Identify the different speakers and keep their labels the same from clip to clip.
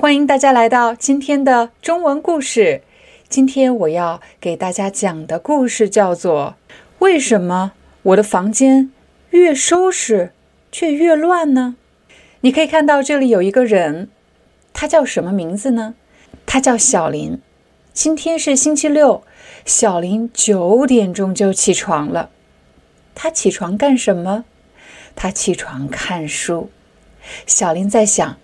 Speaker 1: 欢迎大家来到今天的中文故事。今天我要给大家讲的故事叫做《为什么我的房间越收拾却越乱呢？》你可以看到这里有一个人，他叫什么名字呢？他叫小林。今天是星期六，小林九点钟就起床了。他起床干什么？他起床看书。小林在想。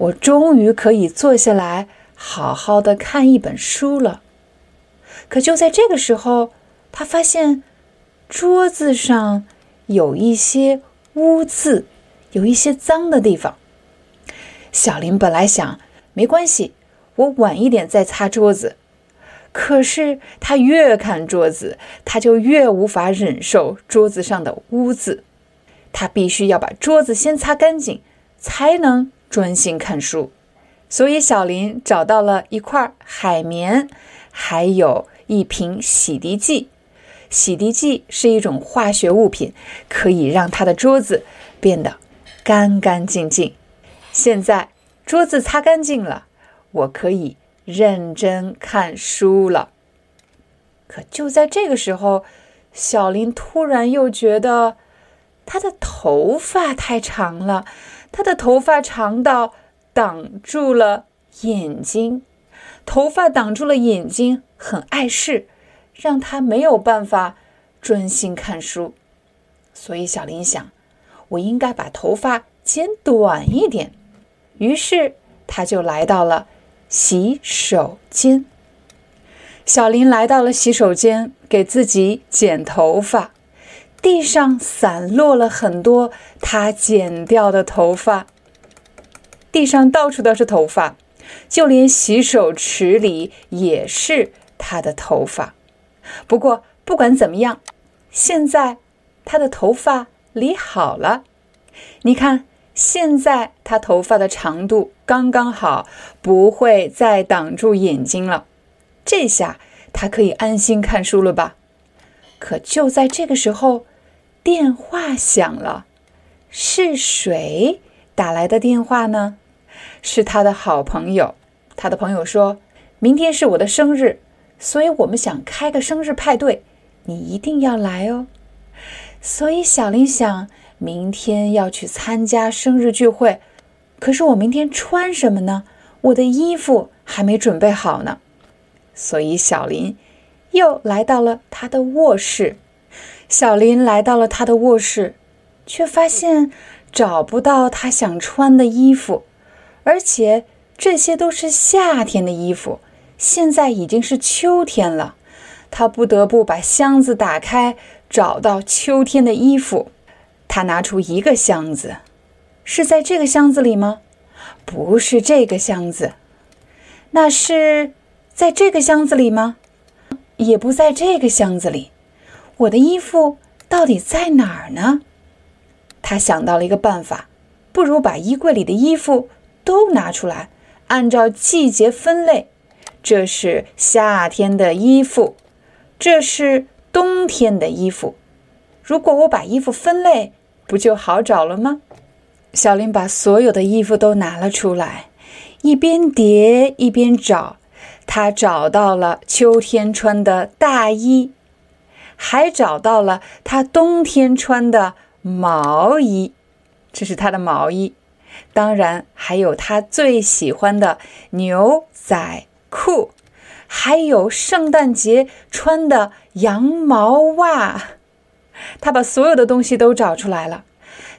Speaker 1: 我终于可以坐下来好好的看一本书了。可就在这个时候，他发现桌子上有一些污渍，有一些脏的地方。小林本来想没关系，我晚一点再擦桌子。可是他越看桌子，他就越无法忍受桌子上的污渍。他必须要把桌子先擦干净，才能。专心看书，所以小林找到了一块海绵，还有一瓶洗涤剂。洗涤剂是一种化学物品，可以让他的桌子变得干干净净。现在桌子擦干净了，我可以认真看书了。可就在这个时候，小林突然又觉得他的头发太长了。他的头发长到挡住了眼睛，头发挡住了眼睛，很碍事，让他没有办法专心看书。所以小林想，我应该把头发剪短一点。于是他就来到了洗手间。小林来到了洗手间，给自己剪头发。地上散落了很多他剪掉的头发，地上到处都是头发，就连洗手池里也是他的头发。不过不管怎么样，现在他的头发理好了。你看，现在他头发的长度刚刚好，不会再挡住眼睛了。这下他可以安心看书了吧？可就在这个时候。电话响了，是谁打来的电话呢？是他的好朋友。他的朋友说：“明天是我的生日，所以我们想开个生日派对，你一定要来哦。”所以小林想，明天要去参加生日聚会。可是我明天穿什么呢？我的衣服还没准备好呢。所以小林又来到了他的卧室。小林来到了他的卧室，却发现找不到他想穿的衣服，而且这些都是夏天的衣服。现在已经是秋天了，他不得不把箱子打开，找到秋天的衣服。他拿出一个箱子，是在这个箱子里吗？不是这个箱子，那是在这个箱子里吗？也不在这个箱子里。我的衣服到底在哪儿呢？他想到了一个办法，不如把衣柜里的衣服都拿出来，按照季节分类。这是夏天的衣服，这是冬天的衣服。如果我把衣服分类，不就好找了吗？小林把所有的衣服都拿了出来，一边叠一边找，他找到了秋天穿的大衣。还找到了他冬天穿的毛衣，这是他的毛衣。当然，还有他最喜欢的牛仔裤，还有圣诞节穿的羊毛袜。他把所有的东西都找出来了。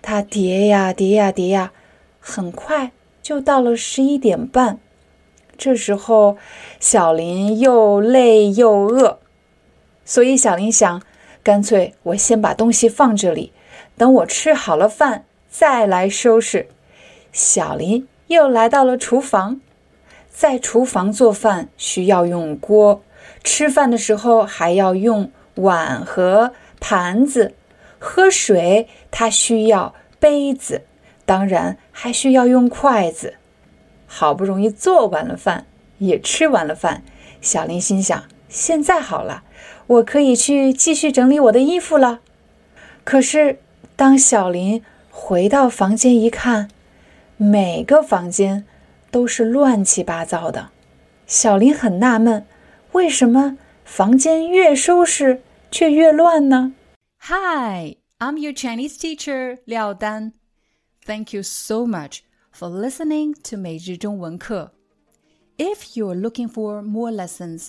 Speaker 1: 他叠呀叠呀叠呀，很快就到了十一点半。这时候，小林又累又饿。所以小林想，干脆我先把东西放这里，等我吃好了饭再来收拾。小林又来到了厨房，在厨房做饭需要用锅，吃饭的时候还要用碗和盘子，喝水他需要杯子，当然还需要用筷子。好不容易做完了饭，也吃完了饭，小林心想：现在好了，我可以去继续整理我的衣服了。可是，当小林回到房间一看，每个房间。都是乱七八糟的。小林很纳闷，为什么房间越收拾却越乱呢？
Speaker 2: Hi, I'm your Chinese teacher Liao Dan. Thank you so much for listening to 每日中文课. If you're looking for more lessons,